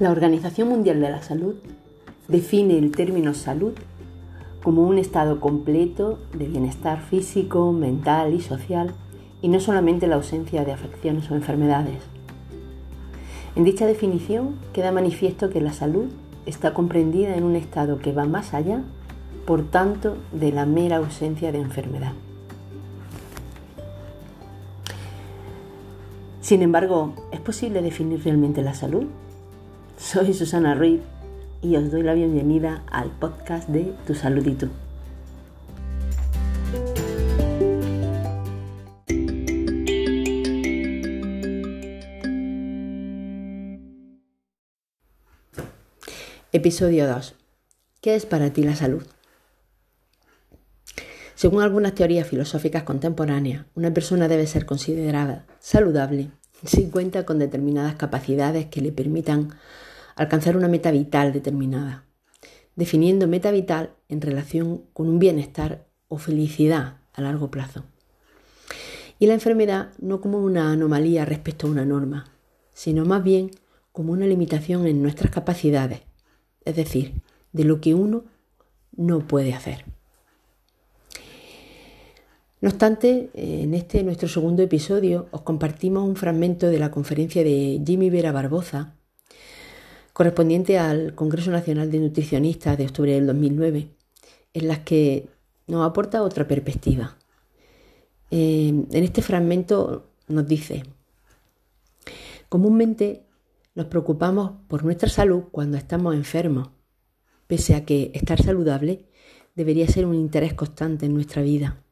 La Organización Mundial de la Salud define el término salud como un estado completo de bienestar físico, mental y social y no solamente la ausencia de afecciones o enfermedades. En dicha definición queda manifiesto que la salud está comprendida en un estado que va más allá, por tanto, de la mera ausencia de enfermedad. Sin embargo, ¿es posible definir realmente la salud? Soy Susana Ruiz y os doy la bienvenida al podcast de Tu Salud y tú. Episodio 2. ¿Qué es para ti la salud? Según algunas teorías filosóficas contemporáneas, una persona debe ser considerada saludable si cuenta con determinadas capacidades que le permitan alcanzar una meta vital determinada, definiendo meta vital en relación con un bienestar o felicidad a largo plazo. Y la enfermedad no como una anomalía respecto a una norma, sino más bien como una limitación en nuestras capacidades, es decir, de lo que uno no puede hacer. No obstante, en este nuestro segundo episodio os compartimos un fragmento de la conferencia de Jimmy Vera Barboza, correspondiente al Congreso Nacional de Nutricionistas de octubre del 2009, en las que nos aporta otra perspectiva. Eh, en este fragmento nos dice, comúnmente nos preocupamos por nuestra salud cuando estamos enfermos, pese a que estar saludable debería ser un interés constante en nuestra vida.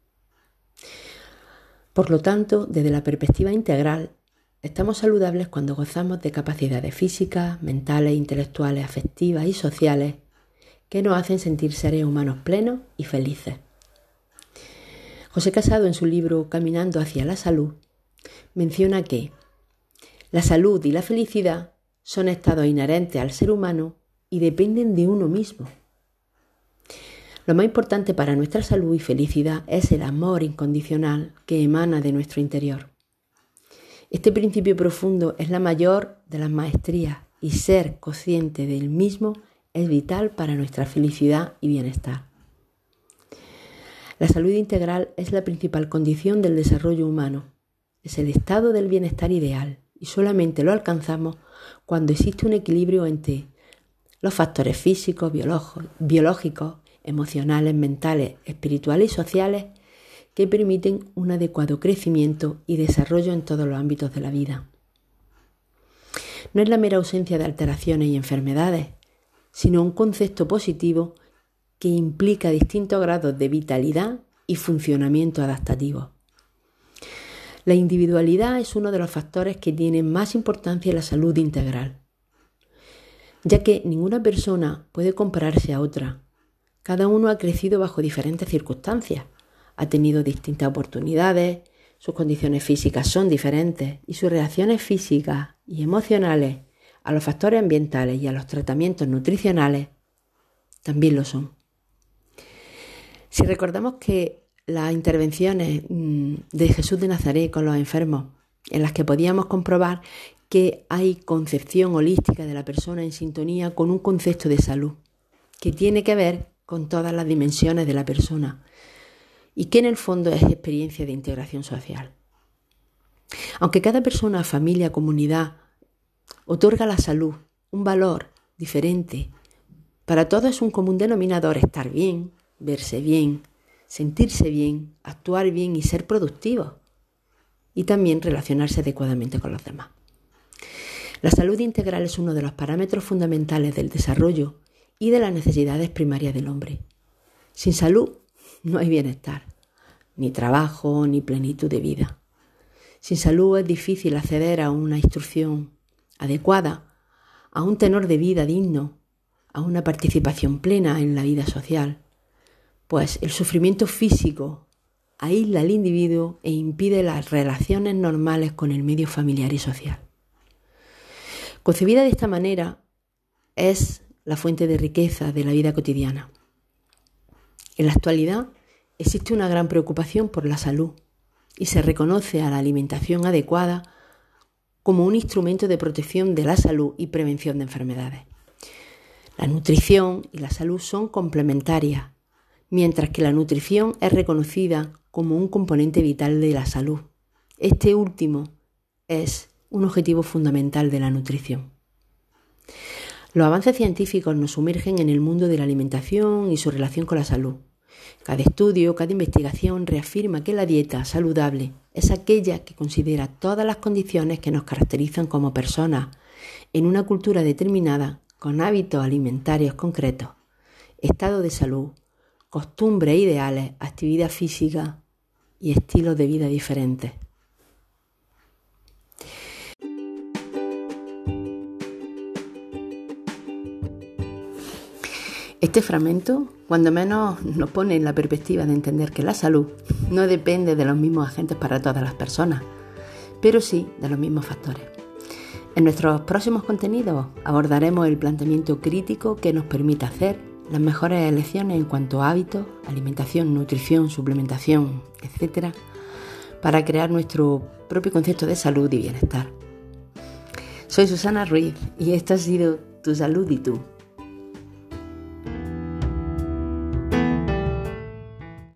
Por lo tanto, desde la perspectiva integral, estamos saludables cuando gozamos de capacidades físicas, mentales, intelectuales, afectivas y sociales que nos hacen sentir seres humanos plenos y felices. José Casado en su libro Caminando hacia la salud menciona que la salud y la felicidad son estados inherentes al ser humano y dependen de uno mismo. Lo más importante para nuestra salud y felicidad es el amor incondicional que emana de nuestro interior. Este principio profundo es la mayor de las maestrías y ser consciente del mismo es vital para nuestra felicidad y bienestar. La salud integral es la principal condición del desarrollo humano. Es el estado del bienestar ideal y solamente lo alcanzamos cuando existe un equilibrio entre los factores físicos, biológicos, emocionales, mentales, espirituales y sociales que permiten un adecuado crecimiento y desarrollo en todos los ámbitos de la vida. No es la mera ausencia de alteraciones y enfermedades, sino un concepto positivo que implica distintos grados de vitalidad y funcionamiento adaptativo. La individualidad es uno de los factores que tienen más importancia en la salud integral, ya que ninguna persona puede compararse a otra cada uno ha crecido bajo diferentes circunstancias, ha tenido distintas oportunidades, sus condiciones físicas son diferentes y sus reacciones físicas y emocionales a los factores ambientales y a los tratamientos nutricionales también lo son. Si recordamos que las intervenciones mm, de Jesús de Nazaret con los enfermos, en las que podíamos comprobar que hay concepción holística de la persona en sintonía con un concepto de salud, que tiene que ver con todas las dimensiones de la persona y que en el fondo es experiencia de integración social. Aunque cada persona, familia, comunidad otorga a la salud un valor diferente, para todos es un común denominador estar bien, verse bien, sentirse bien, actuar bien y ser productivo, y también relacionarse adecuadamente con los demás. La salud integral es uno de los parámetros fundamentales del desarrollo y de las necesidades primarias del hombre. Sin salud no hay bienestar, ni trabajo, ni plenitud de vida. Sin salud es difícil acceder a una instrucción adecuada, a un tenor de vida digno, a una participación plena en la vida social, pues el sufrimiento físico aísla al individuo e impide las relaciones normales con el medio familiar y social. Concebida de esta manera, es la fuente de riqueza de la vida cotidiana. En la actualidad existe una gran preocupación por la salud y se reconoce a la alimentación adecuada como un instrumento de protección de la salud y prevención de enfermedades. La nutrición y la salud son complementarias, mientras que la nutrición es reconocida como un componente vital de la salud. Este último es un objetivo fundamental de la nutrición. Los avances científicos nos sumergen en el mundo de la alimentación y su relación con la salud. Cada estudio, cada investigación reafirma que la dieta saludable es aquella que considera todas las condiciones que nos caracterizan como personas en una cultura determinada con hábitos alimentarios concretos, estado de salud, costumbres ideales, actividad física y estilos de vida diferentes. Este fragmento, cuando menos, nos pone en la perspectiva de entender que la salud no depende de los mismos agentes para todas las personas, pero sí de los mismos factores. En nuestros próximos contenidos abordaremos el planteamiento crítico que nos permite hacer las mejores elecciones en cuanto a hábitos, alimentación, nutrición, suplementación, etc., para crear nuestro propio concepto de salud y bienestar. Soy Susana Ruiz y esto ha sido Tu Salud y tú